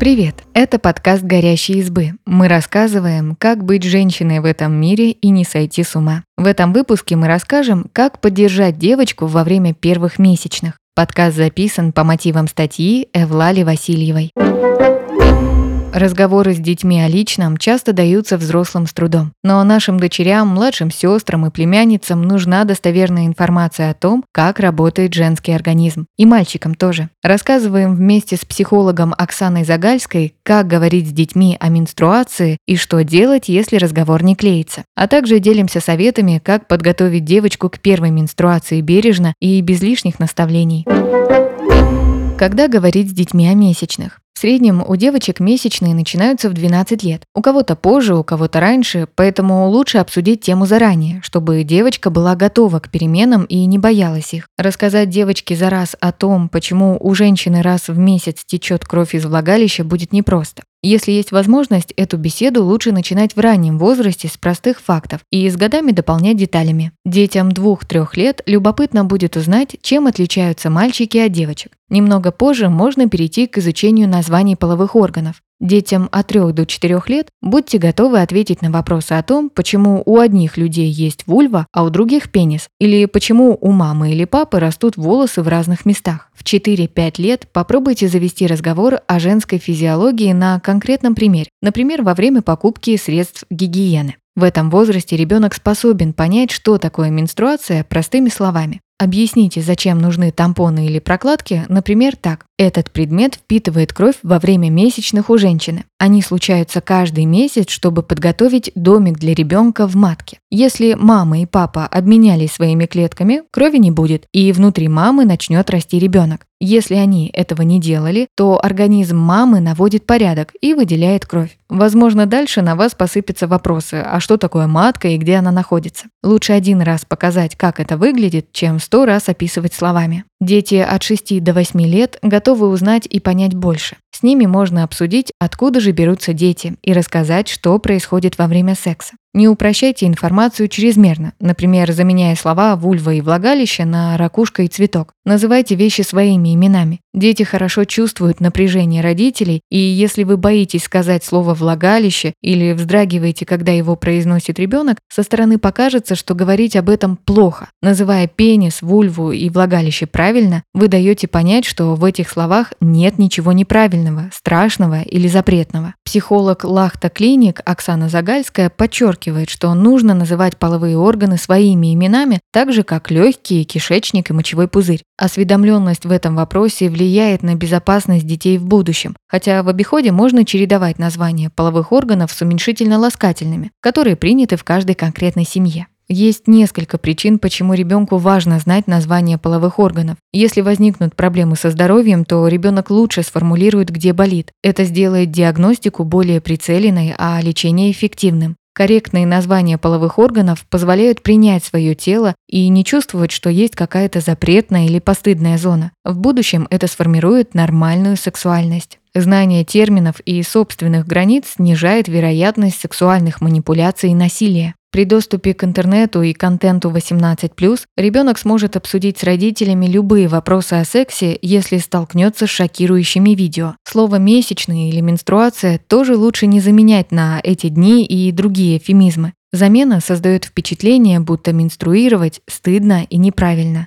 Привет! Это подкаст «Горящие избы». Мы рассказываем, как быть женщиной в этом мире и не сойти с ума. В этом выпуске мы расскажем, как поддержать девочку во время первых месячных. Подкаст записан по мотивам статьи Эвлали Васильевой. Разговоры с детьми о личном часто даются взрослым с трудом. Но нашим дочерям, младшим сестрам и племянницам нужна достоверная информация о том, как работает женский организм. И мальчикам тоже. Рассказываем вместе с психологом Оксаной Загальской, как говорить с детьми о менструации и что делать, если разговор не клеится. А также делимся советами, как подготовить девочку к первой менструации бережно и без лишних наставлений. Когда говорить с детьми о месячных? В среднем у девочек месячные начинаются в 12 лет. У кого-то позже, у кого-то раньше, поэтому лучше обсудить тему заранее, чтобы девочка была готова к переменам и не боялась их. Рассказать девочке за раз о том, почему у женщины раз в месяц течет кровь из влагалища, будет непросто. Если есть возможность, эту беседу лучше начинать в раннем возрасте с простых фактов и с годами дополнять деталями. Детям 2-3 лет любопытно будет узнать, чем отличаются мальчики от девочек. Немного позже можно перейти к изучению названий половых органов. Детям от 3 до 4 лет будьте готовы ответить на вопросы о том, почему у одних людей есть вульва, а у других пенис, или почему у мамы или папы растут волосы в разных местах. В 4-5 лет попробуйте завести разговор о женской физиологии на конкретном примере, например, во время покупки средств гигиены. В этом возрасте ребенок способен понять, что такое менструация простыми словами. Объясните, зачем нужны тампоны или прокладки, например, так. Этот предмет впитывает кровь во время месячных у женщины. Они случаются каждый месяц, чтобы подготовить домик для ребенка в матке. Если мама и папа обменялись своими клетками, крови не будет, и внутри мамы начнет расти ребенок. Если они этого не делали, то организм мамы наводит порядок и выделяет кровь. Возможно, дальше на вас посыпятся вопросы, а что такое матка и где она находится. Лучше один раз показать, как это выглядит, чем сто раз описывать словами. Дети от 6 до 8 лет готовы узнать и понять больше. С ними можно обсудить, откуда же берутся дети, и рассказать, что происходит во время секса. Не упрощайте информацию чрезмерно, например, заменяя слова «вульва» и «влагалище» на «ракушка» и «цветок». Называйте вещи своими именами. Дети хорошо чувствуют напряжение родителей, и если вы боитесь сказать слово «влагалище» или вздрагиваете, когда его произносит ребенок, со стороны покажется, что говорить об этом плохо. Называя пенис, вульву и влагалище правильно, вы даете понять, что в этих словах нет ничего неправильного, страшного или запретного. Психолог Лахта Клиник Оксана Загальская подчеркивает, что нужно называть половые органы своими именами, так же как легкие, кишечник и мочевой пузырь. Осведомленность в этом вопросе влияет на безопасность детей в будущем, хотя в обиходе можно чередовать названия половых органов с уменьшительно-ласкательными, которые приняты в каждой конкретной семье. Есть несколько причин, почему ребенку важно знать название половых органов. Если возникнут проблемы со здоровьем, то ребенок лучше сформулирует, где болит. Это сделает диагностику более прицеленной, а лечение эффективным. Корректные названия половых органов позволяют принять свое тело и не чувствовать, что есть какая-то запретная или постыдная зона. В будущем это сформирует нормальную сексуальность. Знание терминов и собственных границ снижает вероятность сексуальных манипуляций и насилия. При доступе к интернету и контенту 18+, ребенок сможет обсудить с родителями любые вопросы о сексе, если столкнется с шокирующими видео. Слово «месячные» или «менструация» тоже лучше не заменять на эти дни и другие эфемизмы. Замена создает впечатление, будто менструировать стыдно и неправильно.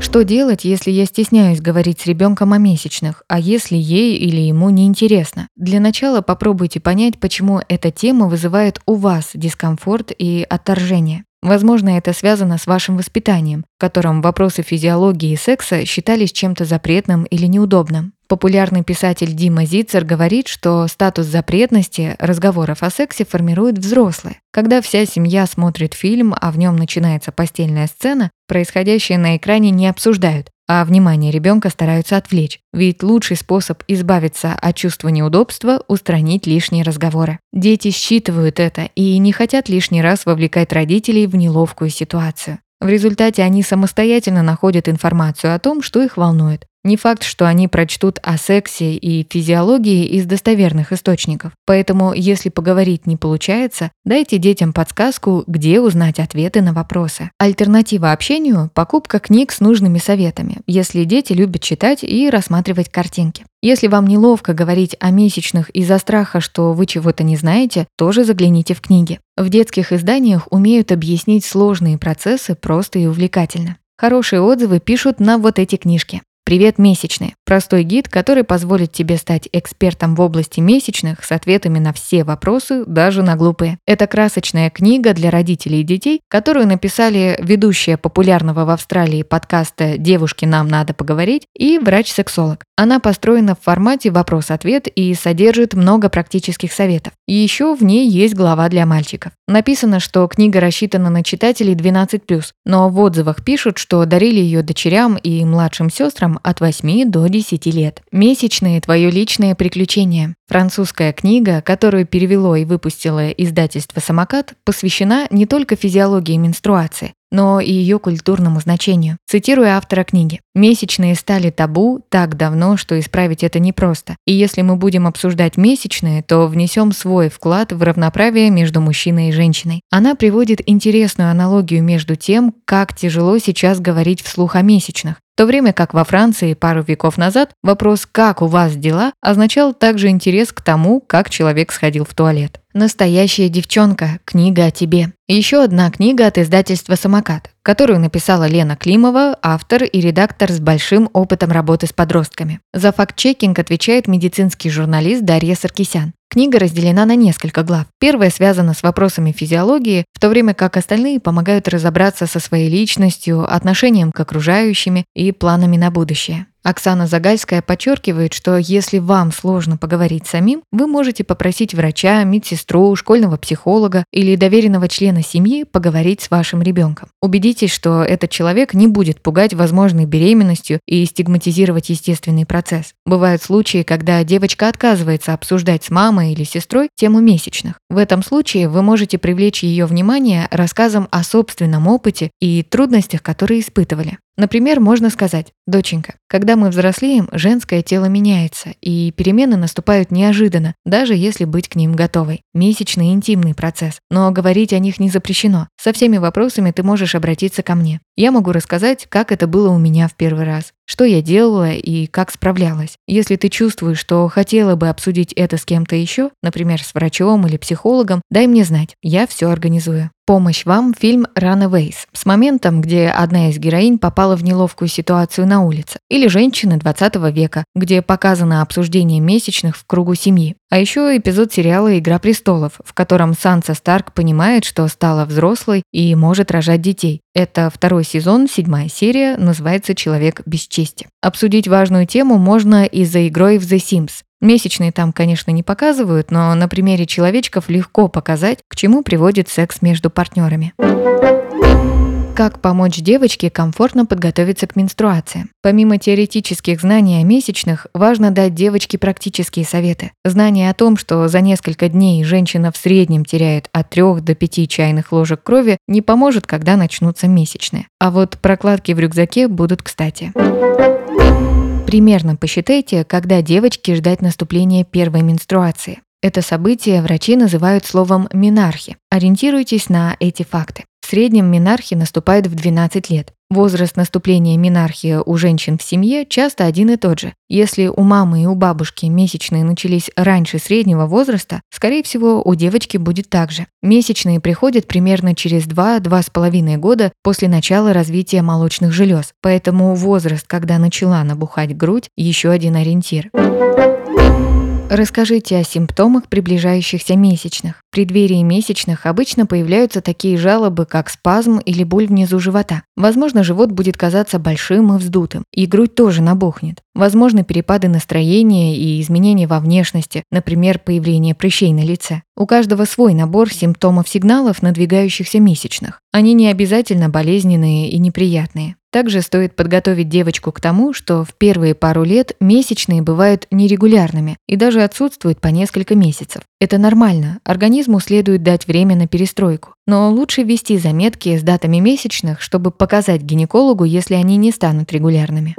Что делать, если я стесняюсь говорить с ребенком о месячных, а если ей или ему неинтересно? Для начала попробуйте понять, почему эта тема вызывает у вас дискомфорт и отторжение. Возможно, это связано с вашим воспитанием, в котором вопросы физиологии и секса считались чем-то запретным или неудобным. Популярный писатель Дима Зицер говорит, что статус запретности разговоров о сексе формирует взрослые. Когда вся семья смотрит фильм, а в нем начинается постельная сцена, происходящее на экране не обсуждают, а внимание ребенка стараются отвлечь. Ведь лучший способ избавиться от чувства неудобства – устранить лишние разговоры. Дети считывают это и не хотят лишний раз вовлекать родителей в неловкую ситуацию. В результате они самостоятельно находят информацию о том, что их волнует. Не факт, что они прочтут о сексе и физиологии из достоверных источников. Поэтому, если поговорить не получается, дайте детям подсказку, где узнать ответы на вопросы. Альтернатива общению – покупка книг с нужными советами, если дети любят читать и рассматривать картинки. Если вам неловко говорить о месячных из-за страха, что вы чего-то не знаете, тоже загляните в книги. В детских изданиях умеют объяснить сложные процессы просто и увлекательно. Хорошие отзывы пишут на вот эти книжки. «Привет, месячные» – простой гид, который позволит тебе стать экспертом в области месячных с ответами на все вопросы, даже на глупые. Это красочная книга для родителей и детей, которую написали ведущая популярного в Австралии подкаста «Девушки, нам надо поговорить» и врач-сексолог. Она построена в формате вопрос-ответ и содержит много практических советов. И еще в ней есть глава для мальчиков. Написано, что книга рассчитана на читателей 12+, но в отзывах пишут, что дарили ее дочерям и младшим сестрам от 8 до 10 лет. «Месячные – твое личное приключение». Французская книга, которую перевело и выпустило издательство «Самокат», посвящена не только физиологии менструации, но и ее культурному значению. Цитирую автора книги. «Месячные стали табу так давно, что исправить это непросто. И если мы будем обсуждать месячные, то внесем свой вклад в равноправие между мужчиной и женщиной». Она приводит интересную аналогию между тем, как тяжело сейчас говорить вслух о месячных, в то время как во Франции пару веков назад вопрос «как у вас дела?» означал также интерес к тому, как человек сходил в туалет. «Настоящая девчонка. Книга о тебе». Еще одна книга от издательства «Самокат», которую написала Лена Климова, автор и редактор с большим опытом работы с подростками. За факт-чекинг отвечает медицинский журналист Дарья Саркисян. Книга разделена на несколько глав. Первая связана с вопросами физиологии, в то время как остальные помогают разобраться со своей личностью, отношением к окружающим и планами на будущее. Оксана Загальская подчеркивает, что если вам сложно поговорить самим, вы можете попросить врача, медсестру, школьного психолога или доверенного члена семьи поговорить с вашим ребенком. Убедитесь, что этот человек не будет пугать возможной беременностью и стигматизировать естественный процесс. Бывают случаи, когда девочка отказывается обсуждать с мамой или сестрой тему месячных. В этом случае вы можете привлечь ее внимание рассказом о собственном опыте и трудностях, которые испытывали. Например, можно сказать, доченька, когда мы взрослеем, женское тело меняется, и перемены наступают неожиданно, даже если быть к ним готовой. Месячный интимный процесс, но говорить о них не запрещено. Со всеми вопросами ты можешь обратиться ко мне. Я могу рассказать, как это было у меня в первый раз, что я делала и как справлялась. Если ты чувствуешь, что хотела бы обсудить это с кем-то еще, например, с врачом или психологом, дай мне знать, я все организую. Помощь вам фильм Runaways с моментом, где одна из героинь попала в неловкую ситуацию на улице, или женщины 20 века, где показано обсуждение месячных в кругу семьи. А еще эпизод сериала «Игра престолов», в котором Санса Старк понимает, что стала взрослой и может рожать детей. Это второй сезон, седьмая серия, называется «Человек без чести». Обсудить важную тему можно и за игрой в The Sims. Месячные там, конечно, не показывают, но на примере человечков легко показать, к чему приводит секс между партнерами. Как помочь девочке комфортно подготовиться к менструации? Помимо теоретических знаний о месячных, важно дать девочке практические советы. Знание о том, что за несколько дней женщина в среднем теряет от 3 до 5 чайных ложек крови, не поможет, когда начнутся месячные. А вот прокладки в рюкзаке будут кстати. Примерно посчитайте, когда девочке ждать наступления первой менструации. Это событие врачи называют словом «минархи». Ориентируйтесь на эти факты. В среднем минархи наступает в 12 лет. Возраст наступления минархии у женщин в семье часто один и тот же. Если у мамы и у бабушки месячные начались раньше среднего возраста, скорее всего, у девочки будет так же. Месячные приходят примерно через 2-2,5 года после начала развития молочных желез, поэтому возраст, когда начала набухать грудь, еще один ориентир. Расскажите о симптомах приближающихся месячных. В преддверии месячных обычно появляются такие жалобы, как спазм или боль внизу живота. Возможно, живот будет казаться большим и вздутым, и грудь тоже набухнет. Возможны перепады настроения и изменения во внешности, например, появление прыщей на лице. У каждого свой набор симптомов-сигналов надвигающихся месячных. Они не обязательно болезненные и неприятные. Также стоит подготовить девочку к тому, что в первые пару лет месячные бывают нерегулярными и даже отсутствуют по несколько месяцев. Это нормально, организму следует дать время на перестройку. Но лучше вести заметки с датами месячных, чтобы показать гинекологу, если они не станут регулярными.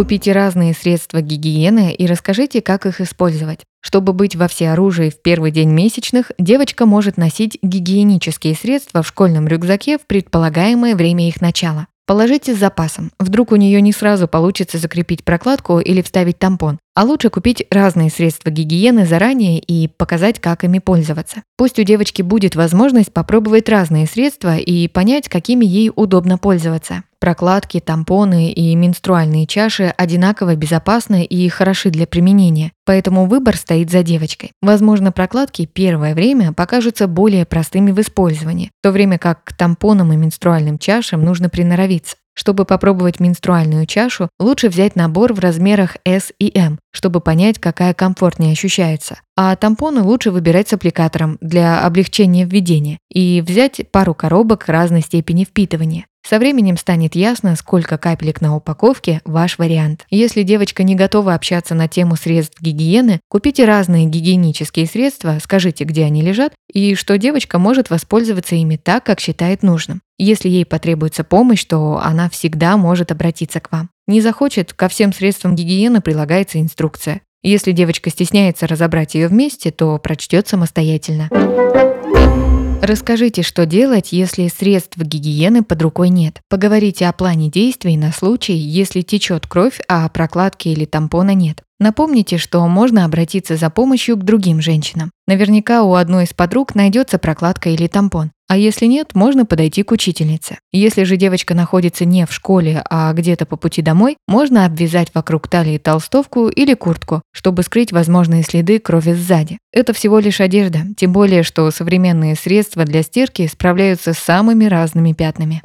Купите разные средства гигиены и расскажите, как их использовать. Чтобы быть во всеоружии в первый день месячных, девочка может носить гигиенические средства в школьном рюкзаке в предполагаемое время их начала. Положите с запасом. Вдруг у нее не сразу получится закрепить прокладку или вставить тампон. А лучше купить разные средства гигиены заранее и показать, как ими пользоваться. Пусть у девочки будет возможность попробовать разные средства и понять, какими ей удобно пользоваться. Прокладки, тампоны и менструальные чаши одинаково безопасны и хороши для применения, поэтому выбор стоит за девочкой. Возможно, прокладки первое время покажутся более простыми в использовании, в то время как к тампонам и менструальным чашам нужно приноровиться. Чтобы попробовать менструальную чашу, лучше взять набор в размерах S и M, чтобы понять, какая комфортнее ощущается. А тампоны лучше выбирать с аппликатором для облегчения введения и взять пару коробок разной степени впитывания. Со временем станет ясно, сколько капелек на упаковке – ваш вариант. Если девочка не готова общаться на тему средств гигиены, купите разные гигиенические средства, скажите, где они лежат, и что девочка может воспользоваться ими так, как считает нужным. Если ей потребуется помощь, то она всегда может обратиться к вам. Не захочет, ко всем средствам гигиены прилагается инструкция. Если девочка стесняется разобрать ее вместе, то прочтет самостоятельно. Расскажите, что делать, если средств гигиены под рукой нет. Поговорите о плане действий на случай, если течет кровь, а прокладки или тампона нет. Напомните, что можно обратиться за помощью к другим женщинам. Наверняка у одной из подруг найдется прокладка или тампон. А если нет, можно подойти к учительнице. Если же девочка находится не в школе, а где-то по пути домой, можно обвязать вокруг талии толстовку или куртку, чтобы скрыть возможные следы крови сзади. Это всего лишь одежда, тем более, что современные средства для стирки справляются с самыми разными пятнами.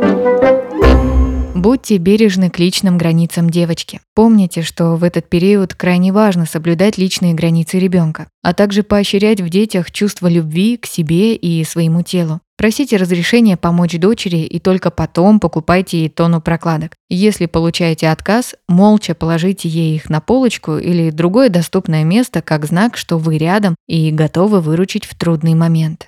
Будьте бережны к личным границам девочки. Помните, что в этот период крайне важно соблюдать личные границы ребенка, а также поощрять в детях чувство любви к себе и своему телу. Просите разрешения помочь дочери и только потом покупайте ей тонну прокладок. Если получаете отказ, молча положите ей их на полочку или другое доступное место как знак, что вы рядом и готовы выручить в трудный момент.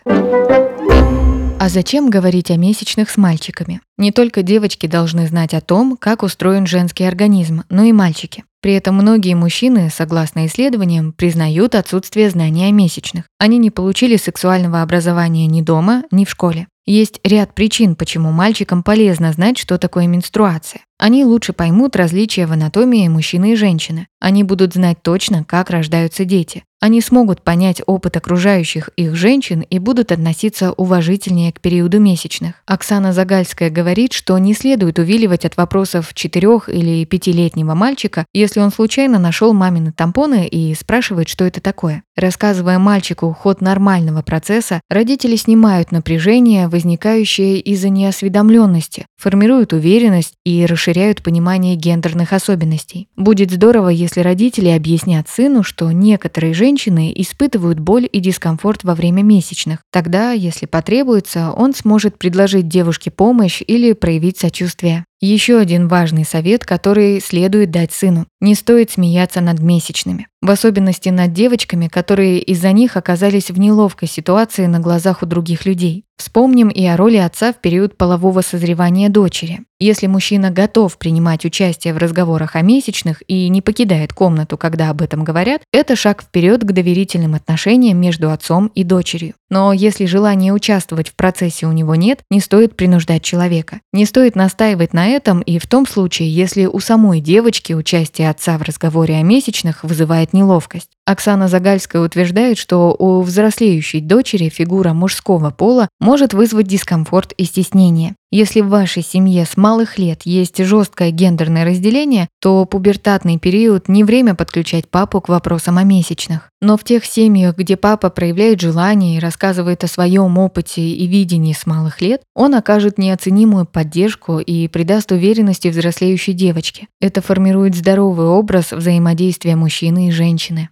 А зачем говорить о месячных с мальчиками? Не только девочки должны знать о том, как устроен женский организм, но и мальчики. При этом многие мужчины, согласно исследованиям, признают отсутствие знания о месячных. Они не получили сексуального образования ни дома, ни в школе. Есть ряд причин, почему мальчикам полезно знать, что такое менструация. Они лучше поймут различия в анатомии мужчины и женщины. Они будут знать точно, как рождаются дети. Они смогут понять опыт окружающих их женщин и будут относиться уважительнее к периоду месячных. Оксана Загальская говорит, что не следует увиливать от вопросов четырех или пятилетнего мальчика, если он случайно нашел мамины тампоны и спрашивает, что это такое. Рассказывая мальчику ход нормального процесса, родители снимают напряжение, возникающее из-за неосведомленности, формируют уверенность и расширяют понимание гендерных особенностей. Будет здорово, если родители объяснят сыну, что некоторые женщины женщины испытывают боль и дискомфорт во время месячных. Тогда, если потребуется, он сможет предложить девушке помощь или проявить сочувствие. Еще один важный совет, который следует дать сыну. Не стоит смеяться над месячными. В особенности над девочками, которые из-за них оказались в неловкой ситуации на глазах у других людей. Вспомним и о роли отца в период полового созревания дочери. Если мужчина готов принимать участие в разговорах о месячных и не покидает комнату, когда об этом говорят, это шаг вперед к доверительным отношениям между отцом и дочерью. Но если желания участвовать в процессе у него нет, не стоит принуждать человека. Не стоит настаивать на этом и в том случае, если у самой девочки участие отца в разговоре о месячных вызывает неловкость. Оксана Загальская утверждает, что у взрослеющей дочери фигура мужского пола может вызвать дискомфорт и стеснение. Если в вашей семье с малых лет есть жесткое гендерное разделение, то пубертатный период не время подключать папу к вопросам о месячных. Но в тех семьях, где папа проявляет желание и рассказывает о своем опыте и видении с малых лет, он окажет неоценимую поддержку и придаст уверенности взрослеющей девочке. Это формирует здоровый образ взаимодействия мужчины и женщины.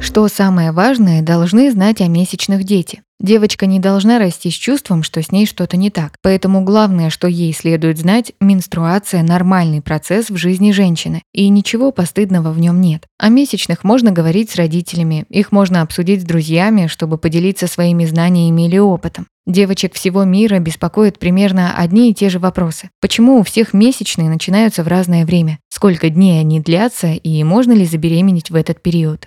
Что самое важное, должны знать о месячных дети. Девочка не должна расти с чувством, что с ней что-то не так. Поэтому главное, что ей следует знать, менструация – нормальный процесс в жизни женщины, и ничего постыдного в нем нет. О месячных можно говорить с родителями, их можно обсудить с друзьями, чтобы поделиться своими знаниями или опытом. Девочек всего мира беспокоят примерно одни и те же вопросы. Почему у всех месячные начинаются в разное время? Сколько дней они длятся и можно ли забеременеть в этот период?